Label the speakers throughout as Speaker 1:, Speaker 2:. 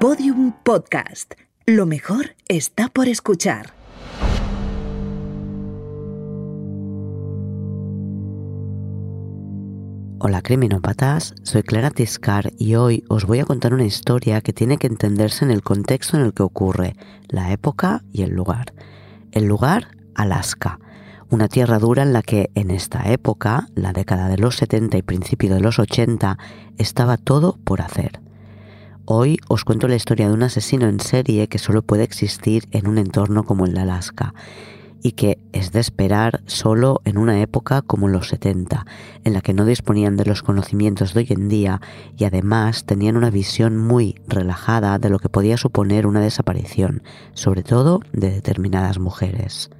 Speaker 1: Podium Podcast. Lo mejor está por escuchar.
Speaker 2: Hola criminópatas, soy Clara Tiscar y hoy os voy a contar una historia que tiene que entenderse en el contexto en el que ocurre, la época y el lugar. El lugar, Alaska, una tierra dura en la que en esta época, la década de los 70 y principio de los 80, estaba todo por hacer. Hoy os cuento la historia de un asesino en serie que solo puede existir en un entorno como el de Alaska y que es de esperar solo en una época como los 70, en la que no disponían de los conocimientos de hoy en día y además tenían una visión muy relajada de lo que podía suponer una desaparición, sobre todo de determinadas mujeres.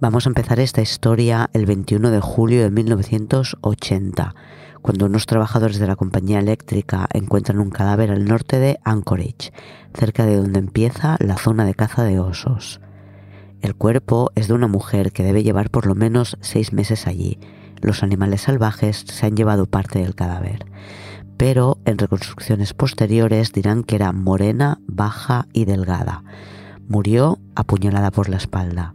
Speaker 2: Vamos a empezar esta historia el 21 de julio de 1980, cuando unos trabajadores de la compañía eléctrica encuentran un cadáver al norte de Anchorage, cerca de donde empieza la zona de caza de osos. El cuerpo es de una mujer que debe llevar por lo menos seis meses allí. Los animales salvajes se han llevado parte del cadáver. Pero en reconstrucciones posteriores dirán que era morena, baja y delgada. Murió apuñalada por la espalda.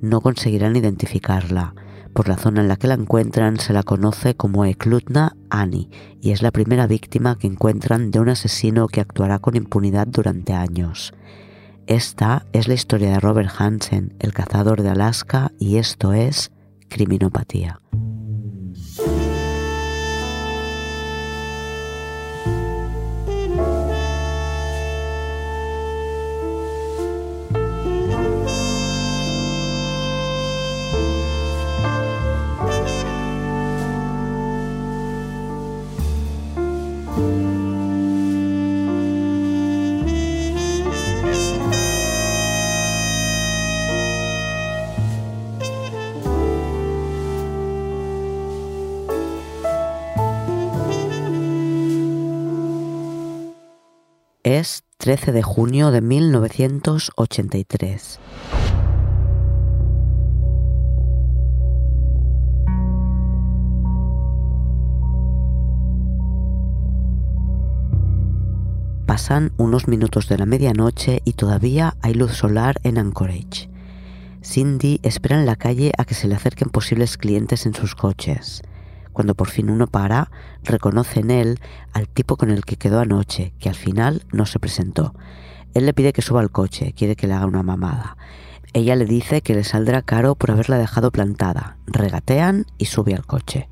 Speaker 2: No conseguirán identificarla. Por la zona en la que la encuentran se la conoce como Eklutna Ani y es la primera víctima que encuentran de un asesino que actuará con impunidad durante años. Esta es la historia de Robert Hansen, el cazador de Alaska, y esto es Criminopatía. 13 de junio de 1983. Pasan unos minutos de la medianoche y todavía hay luz solar en Anchorage. Cindy espera en la calle a que se le acerquen posibles clientes en sus coches. Cuando por fin uno para, reconoce en él al tipo con el que quedó anoche, que al final no se presentó. Él le pide que suba al coche, quiere que le haga una mamada. Ella le dice que le saldrá caro por haberla dejado plantada. Regatean y sube al coche.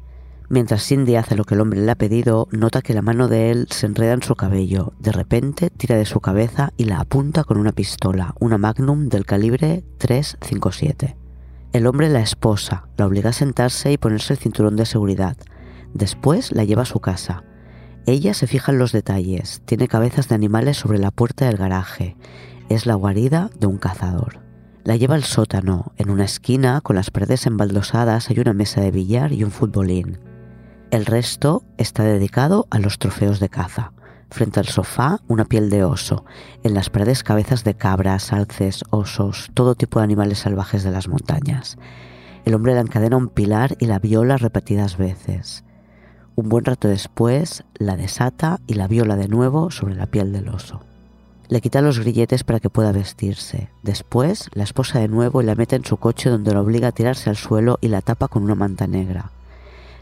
Speaker 2: Mientras Cindy hace lo que el hombre le ha pedido, nota que la mano de él se enreda en su cabello. De repente tira de su cabeza y la apunta con una pistola, una Magnum del calibre 357. El hombre la esposa, la obliga a sentarse y ponerse el cinturón de seguridad. Después la lleva a su casa. Ella se fija en los detalles. Tiene cabezas de animales sobre la puerta del garaje. Es la guarida de un cazador. La lleva al sótano. En una esquina, con las paredes embaldosadas, hay una mesa de billar y un futbolín. El resto está dedicado a los trofeos de caza. Frente al sofá, una piel de oso. En las paredes, cabezas de cabras, alces, osos, todo tipo de animales salvajes de las montañas. El hombre la encadena a un pilar y la viola repetidas veces. Un buen rato después, la desata y la viola de nuevo sobre la piel del oso. Le quita los grilletes para que pueda vestirse. Después, la esposa de nuevo y la mete en su coche donde la obliga a tirarse al suelo y la tapa con una manta negra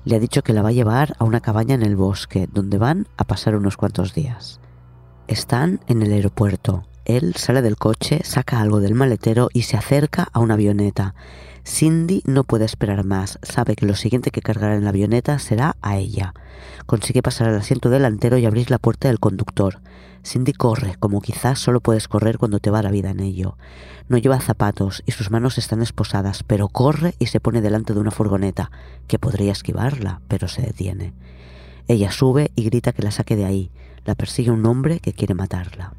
Speaker 2: le ha dicho que la va a llevar a una cabaña en el bosque, donde van a pasar unos cuantos días. Están en el aeropuerto. Él sale del coche, saca algo del maletero y se acerca a una avioneta. Cindy no puede esperar más, sabe que lo siguiente que cargará en la avioneta será a ella. Consigue pasar al asiento delantero y abrir la puerta del conductor. Cindy corre, como quizás solo puedes correr cuando te va la vida en ello. No lleva zapatos y sus manos están esposadas, pero corre y se pone delante de una furgoneta, que podría esquivarla, pero se detiene. Ella sube y grita que la saque de ahí. La persigue un hombre que quiere matarla.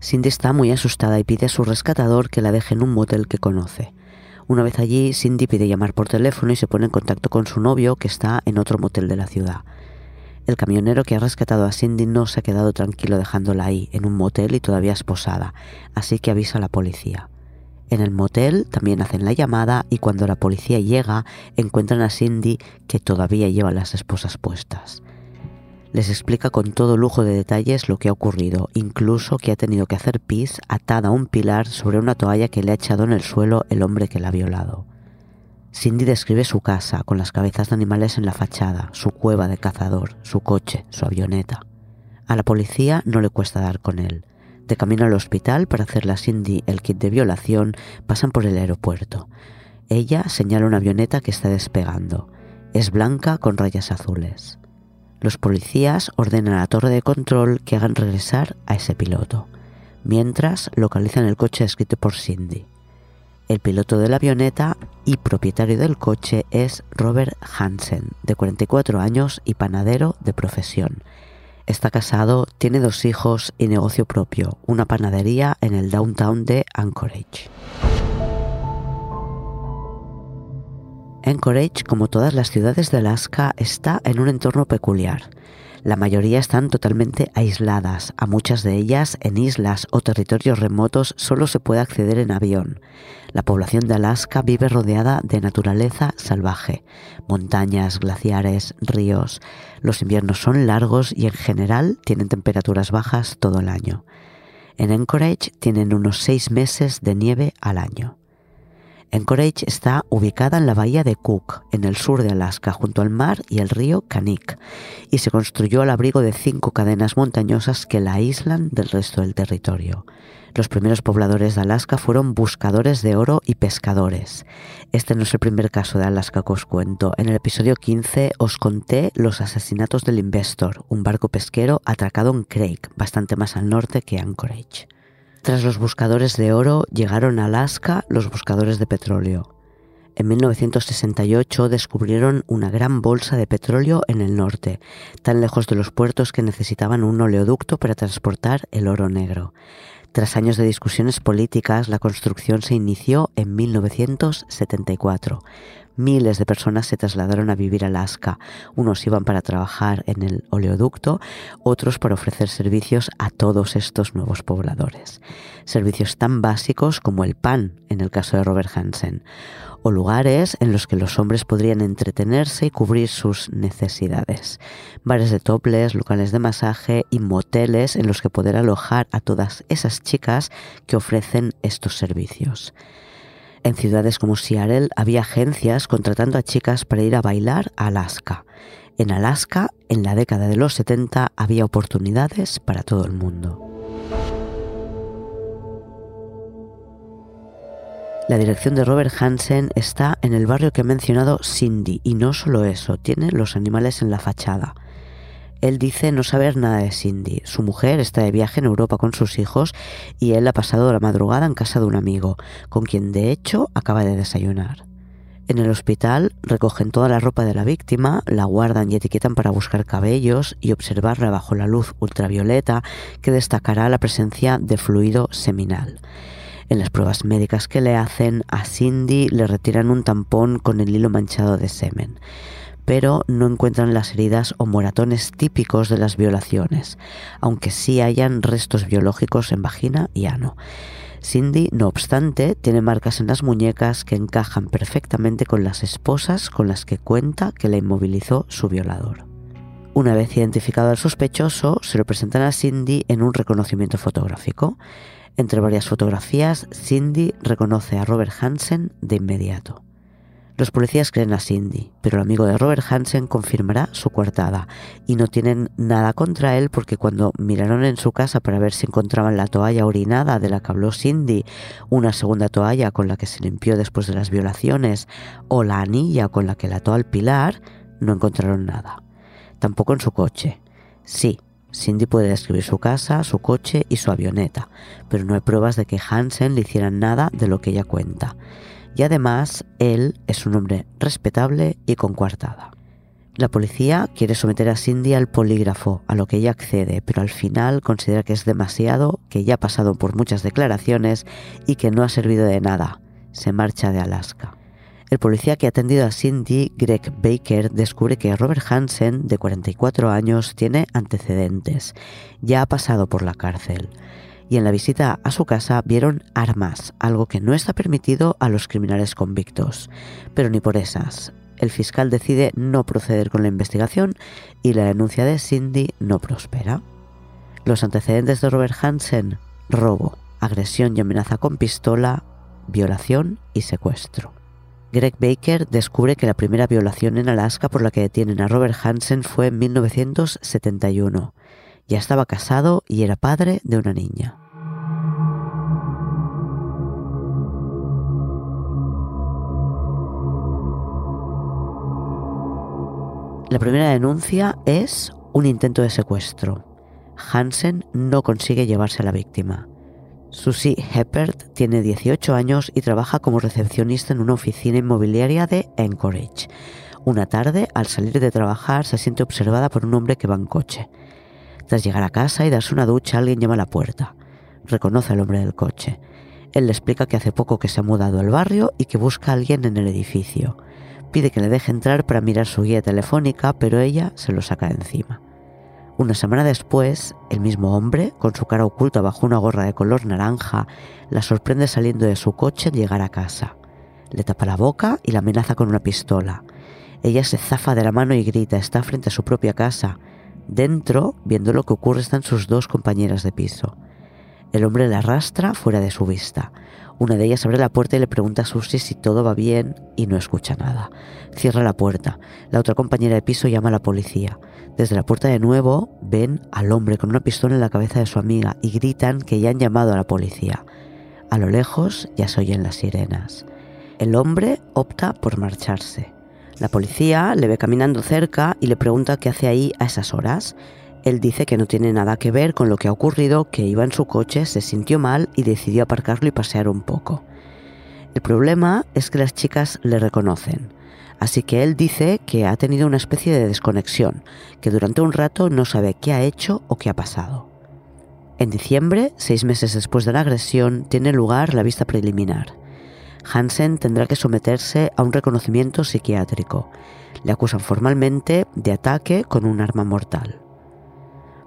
Speaker 2: Cindy está muy asustada y pide a su rescatador que la deje en un motel que conoce. Una vez allí, Cindy pide llamar por teléfono y se pone en contacto con su novio que está en otro motel de la ciudad. El camionero que ha rescatado a Cindy no se ha quedado tranquilo dejándola ahí, en un motel y todavía esposada, así que avisa a la policía. En el motel también hacen la llamada y cuando la policía llega encuentran a Cindy que todavía lleva las esposas puestas. Les explica con todo lujo de detalles lo que ha ocurrido, incluso que ha tenido que hacer pis atada a un pilar sobre una toalla que le ha echado en el suelo el hombre que la ha violado. Cindy describe su casa, con las cabezas de animales en la fachada, su cueva de cazador, su coche, su avioneta. A la policía no le cuesta dar con él. De camino al hospital para hacerle a Cindy el kit de violación, pasan por el aeropuerto. Ella señala una avioneta que está despegando. Es blanca con rayas azules. Los policías ordenan a la torre de control que hagan regresar a ese piloto, mientras localizan el coche escrito por Cindy. El piloto de la avioneta y propietario del coche es Robert Hansen, de 44 años y panadero de profesión. Está casado, tiene dos hijos y negocio propio, una panadería en el downtown de Anchorage. Anchorage, como todas las ciudades de Alaska, está en un entorno peculiar. La mayoría están totalmente aisladas, a muchas de ellas en islas o territorios remotos solo se puede acceder en avión. La población de Alaska vive rodeada de naturaleza salvaje, montañas, glaciares, ríos. Los inviernos son largos y en general tienen temperaturas bajas todo el año. En Anchorage tienen unos seis meses de nieve al año. Anchorage está ubicada en la bahía de Cook, en el sur de Alaska, junto al mar y el río Kanik, y se construyó al abrigo de cinco cadenas montañosas que la aíslan del resto del territorio. Los primeros pobladores de Alaska fueron buscadores de oro y pescadores. Este no es el primer caso de Alaska que os cuento. En el episodio 15 os conté los asesinatos del Investor, un barco pesquero atracado en Craig, bastante más al norte que Anchorage. Tras los buscadores de oro llegaron a Alaska los buscadores de petróleo. En 1968 descubrieron una gran bolsa de petróleo en el norte, tan lejos de los puertos que necesitaban un oleoducto para transportar el oro negro. Tras años de discusiones políticas, la construcción se inició en 1974. Miles de personas se trasladaron a vivir a Alaska. Unos iban para trabajar en el oleoducto, otros para ofrecer servicios a todos estos nuevos pobladores. Servicios tan básicos como el pan, en el caso de Robert Hansen, o lugares en los que los hombres podrían entretenerse y cubrir sus necesidades. Bares de toples, locales de masaje y moteles en los que poder alojar a todas esas chicas que ofrecen estos servicios. En ciudades como Seattle había agencias contratando a chicas para ir a bailar a Alaska. En Alaska, en la década de los 70, había oportunidades para todo el mundo. La dirección de Robert Hansen está en el barrio que he mencionado Cindy, y no solo eso, tiene los animales en la fachada. Él dice no saber nada de Cindy. Su mujer está de viaje en Europa con sus hijos y él ha pasado la madrugada en casa de un amigo, con quien de hecho acaba de desayunar. En el hospital recogen toda la ropa de la víctima, la guardan y etiquetan para buscar cabellos y observarla bajo la luz ultravioleta que destacará la presencia de fluido seminal. En las pruebas médicas que le hacen a Cindy le retiran un tampón con el hilo manchado de semen pero no encuentran las heridas o moratones típicos de las violaciones, aunque sí hayan restos biológicos en vagina y ano. Cindy, no obstante, tiene marcas en las muñecas que encajan perfectamente con las esposas con las que cuenta que la inmovilizó su violador. Una vez identificado al sospechoso, se lo presentan a Cindy en un reconocimiento fotográfico. Entre varias fotografías, Cindy reconoce a Robert Hansen de inmediato. Los policías creen a Cindy, pero el amigo de Robert Hansen confirmará su coartada y no tienen nada contra él porque cuando miraron en su casa para ver si encontraban la toalla orinada de la que habló Cindy, una segunda toalla con la que se limpió después de las violaciones o la anilla con la que la ató al pilar, no encontraron nada. Tampoco en su coche. Sí, Cindy puede describir su casa, su coche y su avioneta, pero no hay pruebas de que Hansen le hiciera nada de lo que ella cuenta y además él es un hombre respetable y con coartada. La policía quiere someter a Cindy al polígrafo, a lo que ella accede, pero al final considera que es demasiado, que ya ha pasado por muchas declaraciones y que no ha servido de nada. Se marcha de Alaska. El policía que ha atendido a Cindy, Greg Baker, descubre que Robert Hansen, de 44 años, tiene antecedentes. Ya ha pasado por la cárcel y en la visita a su casa vieron armas, algo que no está permitido a los criminales convictos. Pero ni por esas. el fiscal decide no proceder con la investigación y la denuncia de Cindy no prospera. Los antecedentes de Robert Hansen, robo, agresión y amenaza con pistola, violación y secuestro. Greg Baker descubre que la primera violación en Alaska por la que detienen a Robert Hansen fue en 1971. Ya estaba casado y era padre de una niña. La primera denuncia es un intento de secuestro. Hansen no consigue llevarse a la víctima. Susie Heppert tiene 18 años y trabaja como recepcionista en una oficina inmobiliaria de Anchorage. Una tarde, al salir de trabajar, se siente observada por un hombre que va en coche. Tras llegar a casa y darse una ducha, alguien llama a la puerta. Reconoce al hombre del coche. Él le explica que hace poco que se ha mudado al barrio y que busca a alguien en el edificio. Pide que le deje entrar para mirar su guía telefónica, pero ella se lo saca de encima. Una semana después, el mismo hombre, con su cara oculta bajo una gorra de color naranja, la sorprende saliendo de su coche al llegar a casa. Le tapa la boca y la amenaza con una pistola. Ella se zafa de la mano y grita, está frente a su propia casa. Dentro, viendo lo que ocurre, están sus dos compañeras de piso. El hombre la arrastra fuera de su vista. Una de ellas abre la puerta y le pregunta a Susie si todo va bien y no escucha nada. Cierra la puerta. La otra compañera de piso llama a la policía. Desde la puerta de nuevo ven al hombre con una pistola en la cabeza de su amiga y gritan que ya han llamado a la policía. A lo lejos ya se oyen las sirenas. El hombre opta por marcharse. La policía le ve caminando cerca y le pregunta qué hace ahí a esas horas. Él dice que no tiene nada que ver con lo que ha ocurrido, que iba en su coche, se sintió mal y decidió aparcarlo y pasear un poco. El problema es que las chicas le reconocen, así que él dice que ha tenido una especie de desconexión, que durante un rato no sabe qué ha hecho o qué ha pasado. En diciembre, seis meses después de la agresión, tiene lugar la vista preliminar. Hansen tendrá que someterse a un reconocimiento psiquiátrico. Le acusan formalmente de ataque con un arma mortal.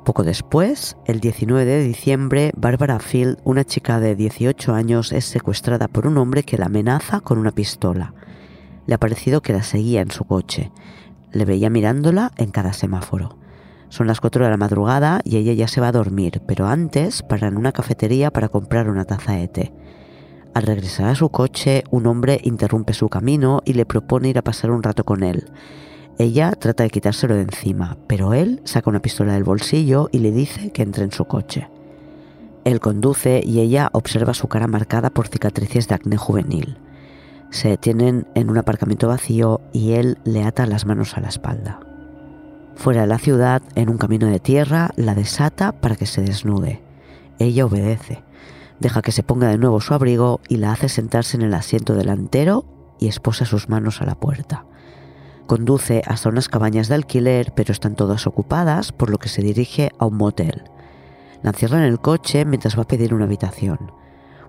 Speaker 2: Poco después, el 19 de diciembre, Barbara Field, una chica de 18 años, es secuestrada por un hombre que la amenaza con una pistola. Le ha parecido que la seguía en su coche. Le veía mirándola en cada semáforo. Son las 4 de la madrugada y ella ya se va a dormir, pero antes para en una cafetería para comprar una taza de té. Al regresar a su coche, un hombre interrumpe su camino y le propone ir a pasar un rato con él. Ella trata de quitárselo de encima, pero él saca una pistola del bolsillo y le dice que entre en su coche. Él conduce y ella observa su cara marcada por cicatrices de acné juvenil. Se detienen en un aparcamiento vacío y él le ata las manos a la espalda. Fuera de la ciudad, en un camino de tierra, la desata para que se desnude. Ella obedece, deja que se ponga de nuevo su abrigo y la hace sentarse en el asiento delantero y esposa sus manos a la puerta. Conduce hasta unas cabañas de alquiler, pero están todas ocupadas, por lo que se dirige a un motel. La encierra en el coche mientras va a pedir una habitación.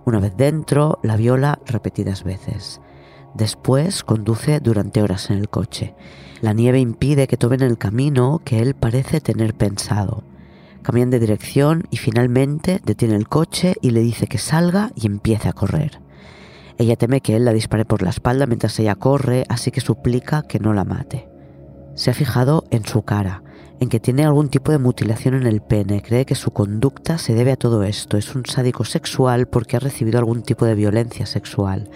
Speaker 2: Una vez dentro, la viola repetidas veces. Después conduce durante horas en el coche. La nieve impide que tomen el camino que él parece tener pensado. Cambian de dirección y finalmente detiene el coche y le dice que salga y empiece a correr. Ella teme que él la dispare por la espalda mientras ella corre, así que suplica que no la mate. Se ha fijado en su cara, en que tiene algún tipo de mutilación en el pene, cree que su conducta se debe a todo esto, es un sádico sexual porque ha recibido algún tipo de violencia sexual,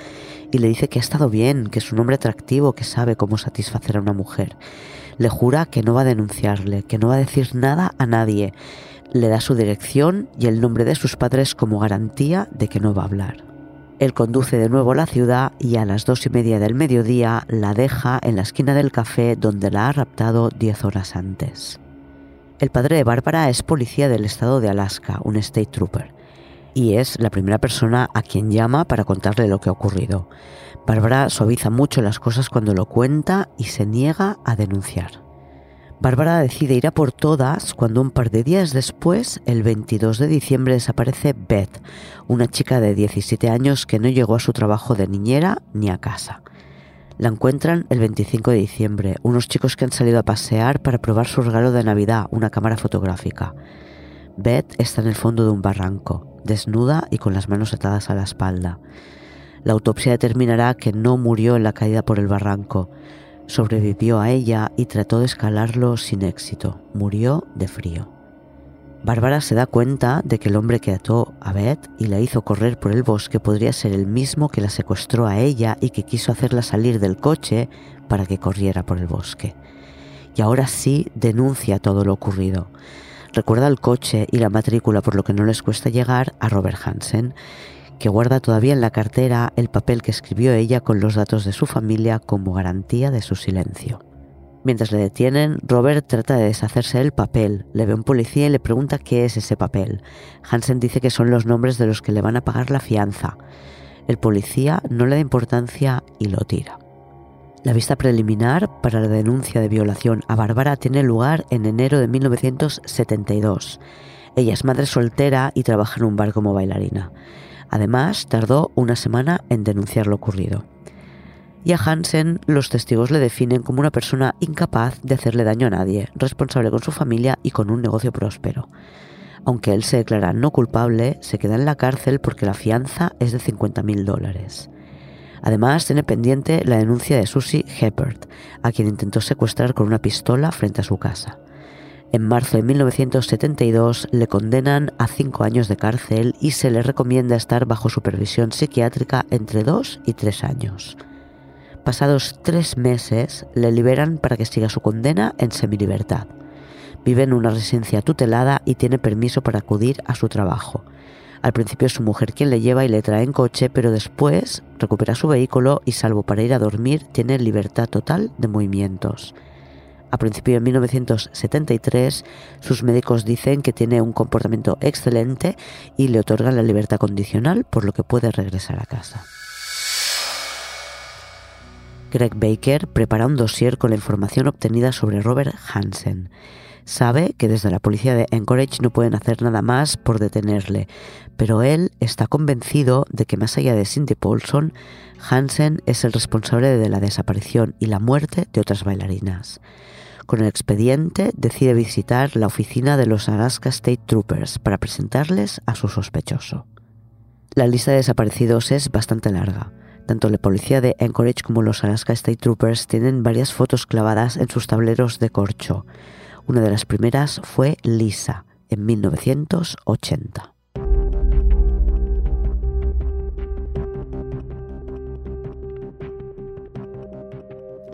Speaker 2: y le dice que ha estado bien, que es un hombre atractivo, que sabe cómo satisfacer a una mujer. Le jura que no va a denunciarle, que no va a decir nada a nadie, le da su dirección y el nombre de sus padres como garantía de que no va a hablar. Él conduce de nuevo a la ciudad y a las dos y media del mediodía la deja en la esquina del café donde la ha raptado diez horas antes. El padre de Bárbara es policía del estado de Alaska, un state trooper, y es la primera persona a quien llama para contarle lo que ha ocurrido. Bárbara suaviza mucho las cosas cuando lo cuenta y se niega a denunciar. Bárbara decide ir a por todas cuando un par de días después, el 22 de diciembre, desaparece Beth, una chica de 17 años que no llegó a su trabajo de niñera ni a casa. La encuentran el 25 de diciembre, unos chicos que han salido a pasear para probar su regalo de Navidad, una cámara fotográfica. Beth está en el fondo de un barranco, desnuda y con las manos atadas a la espalda. La autopsia determinará que no murió en la caída por el barranco, sobrevivió a ella y trató de escalarlo sin éxito. Murió de frío. Bárbara se da cuenta de que el hombre que ató a Beth y la hizo correr por el bosque podría ser el mismo que la secuestró a ella y que quiso hacerla salir del coche para que corriera por el bosque. Y ahora sí denuncia todo lo ocurrido. Recuerda el coche y la matrícula por lo que no les cuesta llegar a Robert Hansen, que guarda todavía en la cartera el papel que escribió ella con los datos de su familia como garantía de su silencio. Mientras le detienen, Robert trata de deshacerse del papel, le ve un policía y le pregunta qué es ese papel. Hansen dice que son los nombres de los que le van a pagar la fianza. El policía no le da importancia y lo tira. La vista preliminar para la denuncia de violación a Bárbara tiene lugar en enero de 1972. Ella es madre soltera y trabaja en un bar como bailarina. Además, tardó una semana en denunciar lo ocurrido y a Hansen los testigos le definen como una persona incapaz de hacerle daño a nadie, responsable con su familia y con un negocio próspero. Aunque él se declara no culpable, se queda en la cárcel porque la fianza es de 50.000 dólares. Además, tiene pendiente la denuncia de Susie Heppert, a quien intentó secuestrar con una pistola frente a su casa. En marzo de 1972 le condenan a cinco años de cárcel y se le recomienda estar bajo supervisión psiquiátrica entre dos y tres años. Pasados tres meses, le liberan para que siga su condena en semilibertad. Vive en una residencia tutelada y tiene permiso para acudir a su trabajo. Al principio es su mujer quien le lleva y le trae en coche, pero después recupera su vehículo y salvo para ir a dormir tiene libertad total de movimientos. A principios de 1973, sus médicos dicen que tiene un comportamiento excelente y le otorgan la libertad condicional, por lo que puede regresar a casa. Greg Baker prepara un dossier con la información obtenida sobre Robert Hansen. Sabe que desde la policía de Anchorage no pueden hacer nada más por detenerle, pero él está convencido de que más allá de Cindy Paulson, Hansen es el responsable de la desaparición y la muerte de otras bailarinas. Con el expediente decide visitar la oficina de los Alaska State Troopers para presentarles a su sospechoso. La lista de desaparecidos es bastante larga. Tanto la policía de Anchorage como los Alaska State Troopers tienen varias fotos clavadas en sus tableros de corcho. Una de las primeras fue Lisa, en 1980.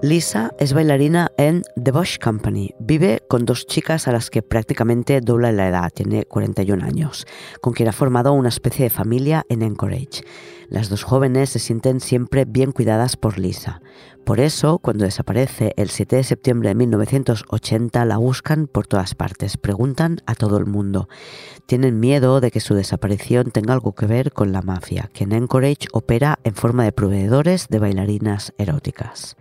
Speaker 2: Lisa es bailarina en The Bush Company. Vive con dos chicas a las que prácticamente dobla la edad, tiene 41 años, con quien ha formado una especie de familia en Anchorage. Las dos jóvenes se sienten siempre bien cuidadas por Lisa. Por eso, cuando desaparece el 7 de septiembre de 1980, la buscan por todas partes, preguntan a todo el mundo. Tienen miedo de que su desaparición tenga algo que ver con la mafia, que en Anchorage opera en forma de proveedores de bailarinas eróticas.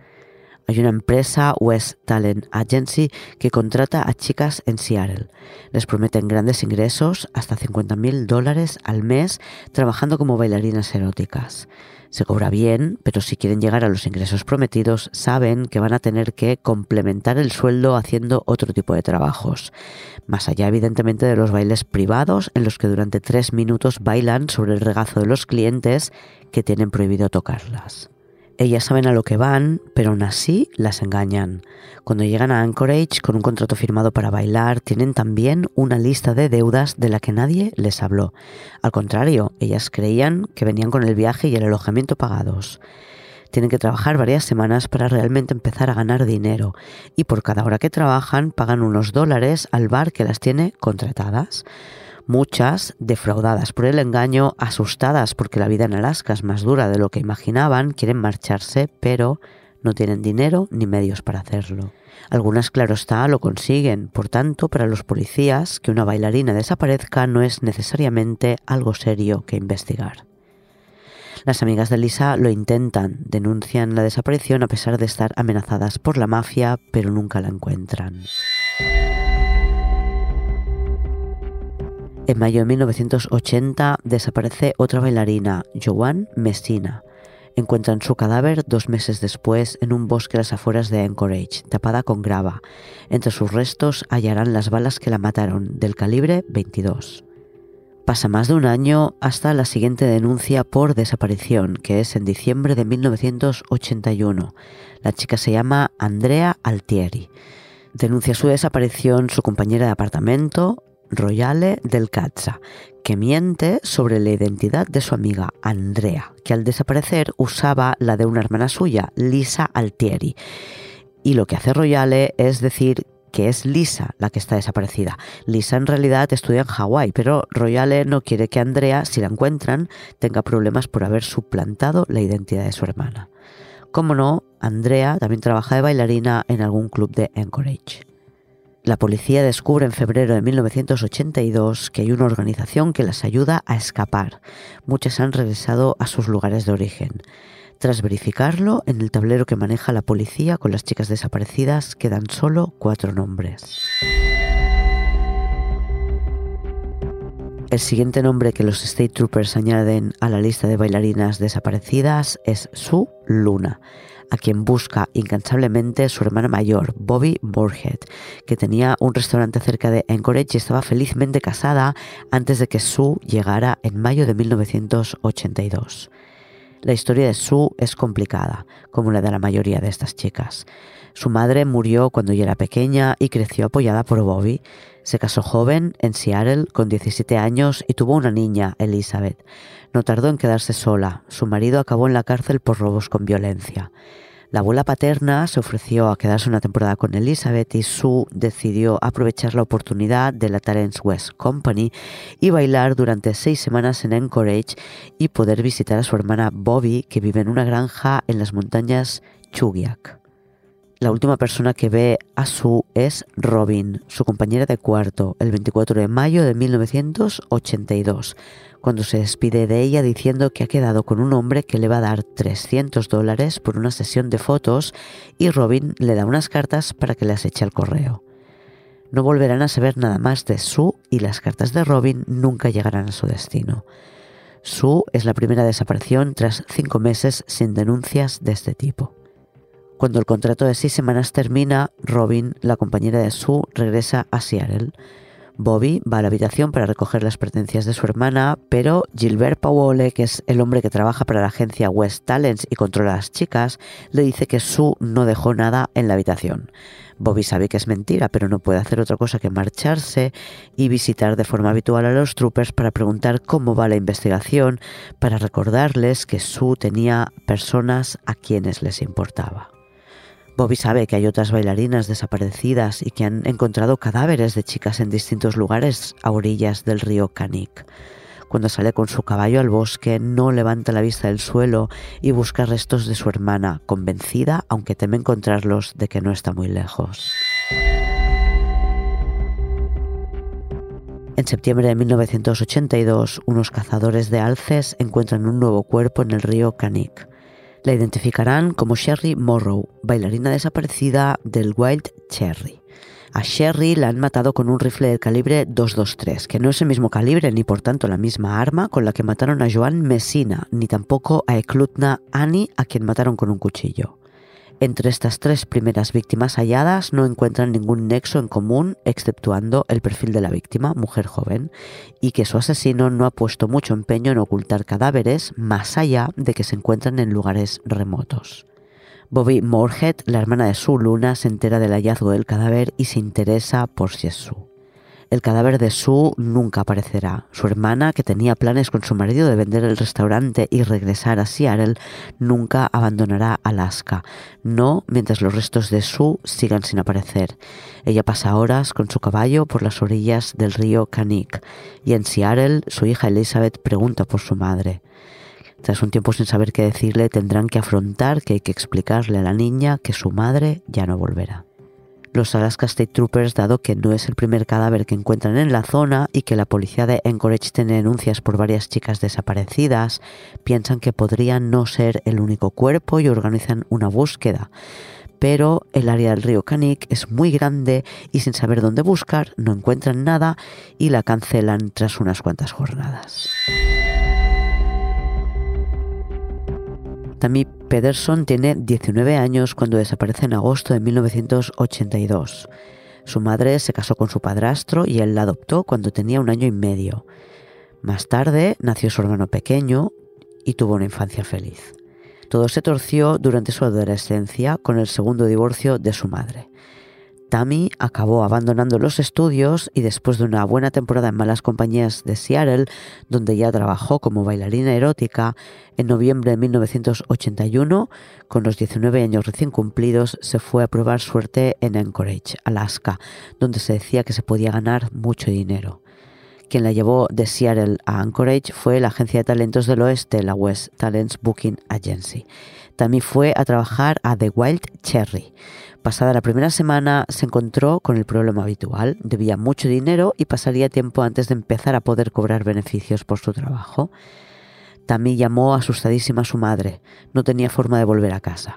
Speaker 2: Hay una empresa, West Talent Agency, que contrata a chicas en Seattle. Les prometen grandes ingresos, hasta 50.000 dólares al mes, trabajando como bailarinas eróticas. Se cobra bien, pero si quieren llegar a los ingresos prometidos, saben que van a tener que complementar el sueldo haciendo otro tipo de trabajos. Más allá, evidentemente, de los bailes privados, en los que durante tres minutos bailan sobre el regazo de los clientes que tienen prohibido tocarlas. Ellas saben a lo que van, pero aún así las engañan. Cuando llegan a Anchorage con un contrato firmado para bailar, tienen también una lista de deudas de la que nadie les habló. Al contrario, ellas creían que venían con el viaje y el alojamiento pagados. Tienen que trabajar varias semanas para realmente empezar a ganar dinero y por cada hora que trabajan pagan unos dólares al bar que las tiene contratadas. Muchas, defraudadas por el engaño, asustadas porque la vida en Alaska es más dura de lo que imaginaban, quieren marcharse, pero no tienen dinero ni medios para hacerlo. Algunas, claro está, lo consiguen. Por tanto, para los policías, que una bailarina desaparezca no es necesariamente algo serio que investigar. Las amigas de Lisa lo intentan, denuncian la desaparición a pesar de estar amenazadas por la mafia, pero nunca la encuentran. En mayo de 1980 desaparece otra bailarina, Joanne Messina. Encuentran su cadáver dos meses después en un bosque a las afueras de Anchorage, tapada con grava. Entre sus restos hallarán las balas que la mataron, del calibre 22. Pasa más de un año hasta la siguiente denuncia por desaparición, que es en diciembre de 1981. La chica se llama Andrea Altieri. Denuncia su desaparición su compañera de apartamento, Royale del Cazza, que miente sobre la identidad de su amiga Andrea, que al desaparecer usaba la de una hermana suya, Lisa Altieri. Y lo que hace Royale es decir que es Lisa la que está desaparecida. Lisa en realidad estudia en Hawái, pero Royale no quiere que Andrea, si la encuentran, tenga problemas por haber suplantado la identidad de su hermana. Como no, Andrea también trabaja de bailarina en algún club de Anchorage. La policía descubre en febrero de 1982 que hay una organización que las ayuda a escapar. Muchas han regresado a sus lugares de origen. Tras verificarlo, en el tablero que maneja la policía con las chicas desaparecidas quedan solo cuatro nombres. El siguiente nombre que los State Troopers añaden a la lista de bailarinas desaparecidas es Sue Luna, a quien busca incansablemente su hermana mayor, Bobby Moorhead, que tenía un restaurante cerca de Anchorage y estaba felizmente casada antes de que Sue llegara en mayo de 1982. La historia de Sue es complicada, como la de la mayoría de estas chicas. Su madre murió cuando ella era pequeña y creció apoyada por Bobby. Se casó joven en Seattle con 17 años y tuvo una niña, Elizabeth. No tardó en quedarse sola. Su marido acabó en la cárcel por robos con violencia. La abuela paterna se ofreció a quedarse una temporada con Elizabeth y Sue decidió aprovechar la oportunidad de la Talents West Company y bailar durante seis semanas en Anchorage y poder visitar a su hermana Bobby que vive en una granja en las montañas Chugiak. La última persona que ve a Sue es Robin, su compañera de cuarto, el 24 de mayo de 1982, cuando se despide de ella diciendo que ha quedado con un hombre que le va a dar 300 dólares por una sesión de fotos y Robin le da unas cartas para que las eche al correo. No volverán a saber nada más de Sue y las cartas de Robin nunca llegarán a su destino. Sue es la primera desaparición tras cinco meses sin denuncias de este tipo. Cuando el contrato de seis semanas termina, Robin, la compañera de Sue, regresa a Seattle. Bobby va a la habitación para recoger las pertenencias de su hermana, pero Gilbert Powole, que es el hombre que trabaja para la agencia West Talents y controla a las chicas, le dice que Sue no dejó nada en la habitación. Bobby sabe que es mentira, pero no puede hacer otra cosa que marcharse y visitar de forma habitual a los troopers para preguntar cómo va la investigación, para recordarles que Sue tenía personas a quienes les importaba. Bobby sabe que hay otras bailarinas desaparecidas y que han encontrado cadáveres de chicas en distintos lugares a orillas del río Canik. Cuando sale con su caballo al bosque, no levanta la vista del suelo y busca restos de su hermana, convencida, aunque teme encontrarlos, de que no está muy lejos. En septiembre de 1982, unos cazadores de alces encuentran un nuevo cuerpo en el río Canik. La identificarán como Sherry Morrow, bailarina desaparecida del Wild Cherry. A Sherry la han matado con un rifle de calibre 223, que no es el mismo calibre ni por tanto la misma arma con la que mataron a Joan Messina, ni tampoco a Eklutna Ani, a quien mataron con un cuchillo. Entre estas tres primeras víctimas halladas no encuentran ningún nexo en común exceptuando el perfil de la víctima, mujer joven, y que su asesino no ha puesto mucho empeño en ocultar cadáveres más allá de que se encuentran en lugares remotos. Bobby Moorhead, la hermana de su Luna, se entera del hallazgo del cadáver y se interesa por si es su. El cadáver de Sue nunca aparecerá. Su hermana, que tenía planes con su marido de vender el restaurante y regresar a Seattle, nunca abandonará Alaska. No mientras los restos de Sue sigan sin aparecer. Ella pasa horas con su caballo por las orillas del río Canik y en Seattle su hija Elizabeth pregunta por su madre. Tras un tiempo sin saber qué decirle, tendrán que afrontar que hay que explicarle a la niña que su madre ya no volverá los Alaska State Troopers, dado que no es el primer cadáver que encuentran en la zona y que la policía de Anchorage tiene denuncias por varias chicas desaparecidas, piensan que podría no ser el único cuerpo y organizan una búsqueda. Pero el área del río Canik es muy grande y sin saber dónde buscar no encuentran nada y la cancelan tras unas cuantas jornadas. Tammy Pederson tiene 19 años cuando desaparece en agosto de 1982. Su madre se casó con su padrastro y él la adoptó cuando tenía un año y medio. Más tarde nació su hermano pequeño y tuvo una infancia feliz. Todo se torció durante su adolescencia con el segundo divorcio de su madre. Tammy acabó abandonando los estudios y después de una buena temporada en malas compañías de Seattle, donde ya trabajó como bailarina erótica, en noviembre de 1981, con los 19 años recién cumplidos, se fue a probar suerte en Anchorage, Alaska, donde se decía que se podía ganar mucho dinero. Quien la llevó de Seattle a Anchorage fue la agencia de talentos del oeste, la West Talents Booking Agency. Tammy fue a trabajar a The Wild Cherry. Pasada la primera semana se encontró con el problema habitual, debía mucho dinero y pasaría tiempo antes de empezar a poder cobrar beneficios por su trabajo. Tammy llamó asustadísima a su madre, no tenía forma de volver a casa.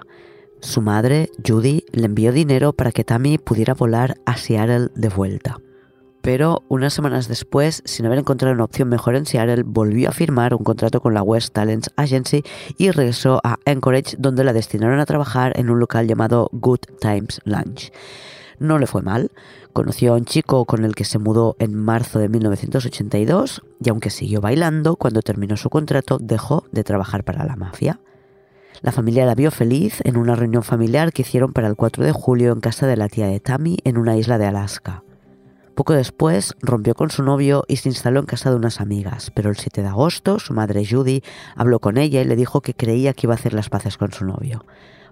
Speaker 2: Su madre, Judy, le envió dinero para que Tammy pudiera volar a Seattle de vuelta pero unas semanas después, sin haber encontrado una opción mejor en Seattle, volvió a firmar un contrato con la West Talents Agency y regresó a Anchorage, donde la destinaron a trabajar en un local llamado Good Times Lunch. No le fue mal, conoció a un chico con el que se mudó en marzo de 1982 y aunque siguió bailando, cuando terminó su contrato dejó de trabajar para la mafia. La familia la vio feliz en una reunión familiar que hicieron para el 4 de julio en casa de la tía de Tammy en una isla de Alaska. Poco después rompió con su novio y se instaló en casa de unas amigas, pero el 7 de agosto su madre Judy habló con ella y le dijo que creía que iba a hacer las paces con su novio.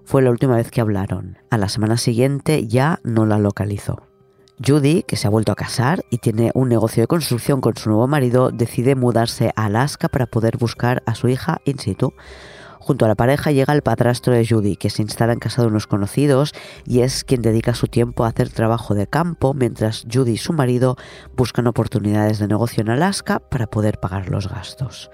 Speaker 2: Fue la última vez que hablaron. A la semana siguiente ya no la localizó. Judy, que se ha vuelto a casar y tiene un negocio de construcción con su nuevo marido, decide mudarse a Alaska para poder buscar a su hija in situ. Junto a la pareja llega el padrastro de Judy, que se instala en casa de unos conocidos y es quien dedica su tiempo a hacer trabajo de campo mientras Judy y su marido buscan oportunidades de negocio en Alaska para poder pagar los gastos.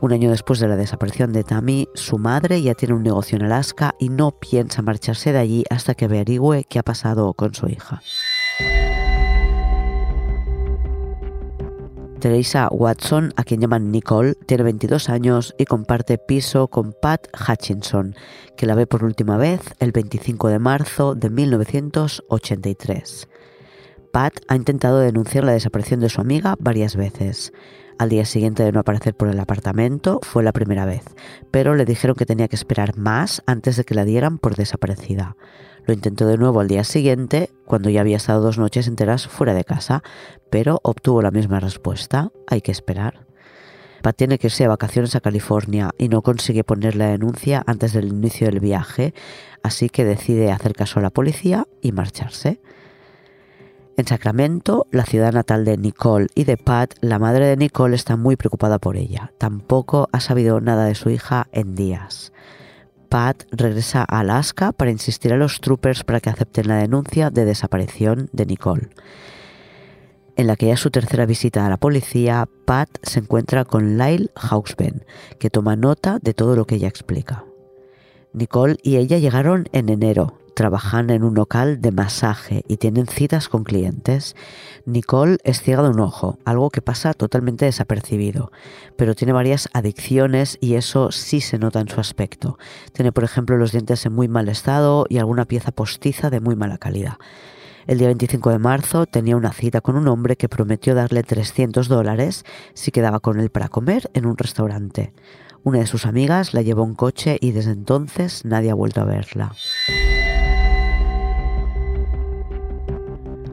Speaker 2: Un año después de la desaparición de Tammy, su madre ya tiene un negocio en Alaska y no piensa marcharse de allí hasta que averigüe qué ha pasado con su hija. Teresa Watson, a quien llaman Nicole, tiene 22 años y comparte piso con Pat Hutchinson, que la ve por última vez el 25 de marzo de 1983. Pat ha intentado denunciar la desaparición de su amiga varias veces. Al día siguiente de no aparecer por el apartamento fue la primera vez, pero le dijeron que tenía que esperar más antes de que la dieran por desaparecida. Lo intentó de nuevo al día siguiente, cuando ya había estado dos noches enteras fuera de casa, pero obtuvo la misma respuesta. Hay que esperar. Pat tiene que irse de vacaciones a California y no consigue poner la denuncia antes del inicio del viaje, así que decide hacer caso a la policía y marcharse. En Sacramento, la ciudad natal de Nicole y de Pat, la madre de Nicole está muy preocupada por ella. Tampoco ha sabido nada de su hija en días. Pat regresa a Alaska para insistir a los troopers para que acepten la denuncia de desaparición de Nicole. En la que ya es su tercera visita a la policía, Pat se encuentra con Lyle Hauksben, que toma nota de todo lo que ella explica. Nicole y ella llegaron en enero, trabajan en un local de masaje y tienen citas con clientes. Nicole es ciega de un ojo, algo que pasa totalmente desapercibido, pero tiene varias adicciones y eso sí se nota en su aspecto. Tiene, por ejemplo, los dientes en muy mal estado y alguna pieza postiza de muy mala calidad. El día 25 de marzo tenía una cita con un hombre que prometió darle 300 dólares si quedaba con él para comer en un restaurante. Una de sus amigas la llevó en coche y desde entonces nadie ha vuelto a verla.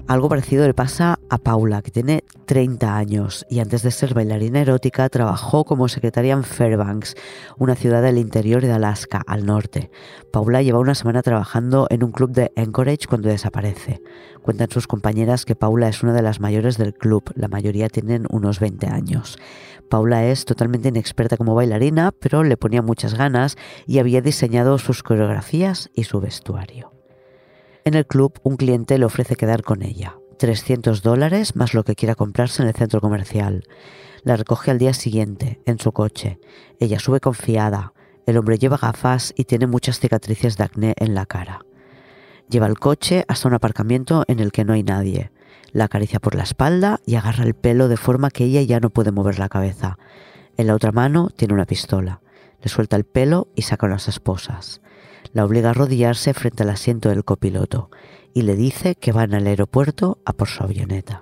Speaker 2: Algo parecido le pasa a Paula, que tiene 30 años y antes de ser bailarina erótica trabajó como secretaria en Fairbanks, una ciudad del interior de Alaska, al norte. Paula lleva una semana trabajando en un club de Anchorage cuando desaparece. Cuentan sus compañeras que Paula es una de las mayores del club, la mayoría tienen unos 20 años. Paula es totalmente inexperta como bailarina, pero le ponía muchas ganas y había diseñado sus coreografías y su vestuario. En el club, un cliente le ofrece quedar con ella. 300 dólares más lo que quiera comprarse en el centro comercial. La recoge al día siguiente, en su coche. Ella sube confiada. El hombre lleva gafas y tiene muchas cicatrices de acné en la cara. Lleva el coche hasta un aparcamiento en el que no hay nadie. La acaricia por la espalda y agarra el pelo de forma que ella ya no puede mover la cabeza. En la otra mano tiene una pistola. Le suelta el pelo y saca unas esposas la obliga a arrodillarse frente al asiento del copiloto y le dice que van al aeropuerto a por su avioneta.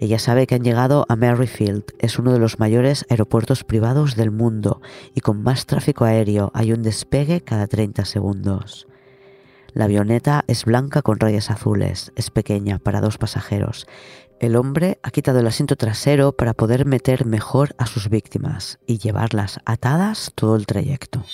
Speaker 2: Ella sabe que han llegado a Merrifield, es uno de los mayores aeropuertos privados del mundo y con más tráfico aéreo hay un despegue cada 30 segundos. La avioneta es blanca con rayas azules, es pequeña para dos pasajeros. El hombre ha quitado el asiento trasero para poder meter mejor a sus víctimas y llevarlas atadas todo el trayecto.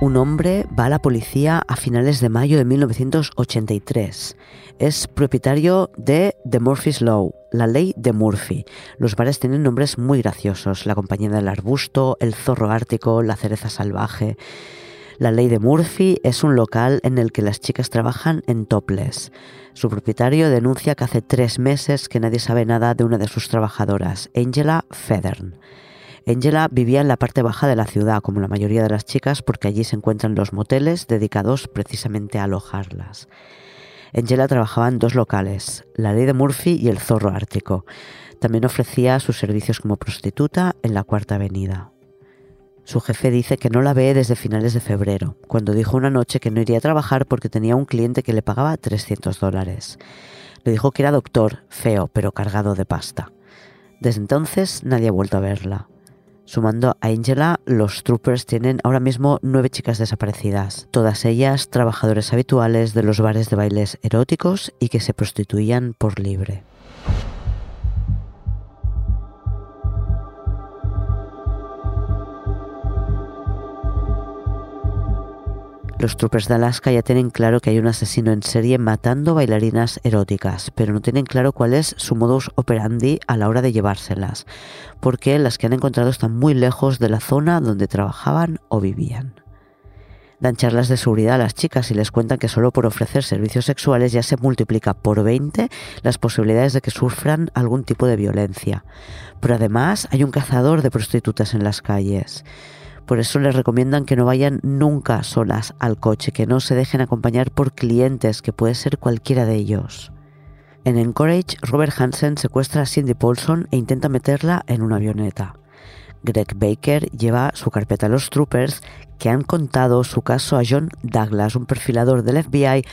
Speaker 2: Un hombre va a la policía a finales de mayo de 1983. Es propietario de The Murphy's Law, la ley de Murphy. Los bares tienen nombres muy graciosos, la compañía del arbusto, el zorro ártico, la cereza salvaje. La ley de Murphy es un local en el que las chicas trabajan en topless. Su propietario denuncia que hace tres meses que nadie sabe nada de una de sus trabajadoras, Angela Federn. Angela vivía en la parte baja de la ciudad, como la mayoría de las chicas, porque allí se encuentran los moteles dedicados precisamente a alojarlas. Angela trabajaba en dos locales, la Ley de Murphy y el Zorro Ártico. También ofrecía sus servicios como prostituta en la Cuarta Avenida. Su jefe dice que no la ve desde finales de febrero, cuando dijo una noche que no iría a trabajar porque tenía un cliente que le pagaba 300 dólares. Le dijo que era doctor, feo, pero cargado de pasta. Desde entonces nadie ha vuelto a verla. Sumando a Angela, los troopers tienen ahora mismo nueve chicas desaparecidas, todas ellas trabajadores habituales de los bares de bailes eróticos y que se prostituían por libre. Los troopers de Alaska ya tienen claro que hay un asesino en serie matando bailarinas eróticas, pero no tienen claro cuál es su modus operandi a la hora de llevárselas, porque las que han encontrado están muy lejos de la zona donde trabajaban o vivían. Dan charlas de seguridad a las chicas y les cuentan que solo por ofrecer servicios sexuales ya se multiplica por 20 las posibilidades de que sufran algún tipo de violencia. Pero además hay un cazador de prostitutas en las calles. Por eso les recomiendan que no vayan nunca solas al coche, que no se dejen acompañar por clientes, que puede ser cualquiera de ellos. En Encourage, Robert Hansen secuestra a Cindy Paulson e intenta meterla en una avioneta. Greg Baker lleva su carpeta a los troopers que han contado su caso a John Douglas, un perfilador del FBI,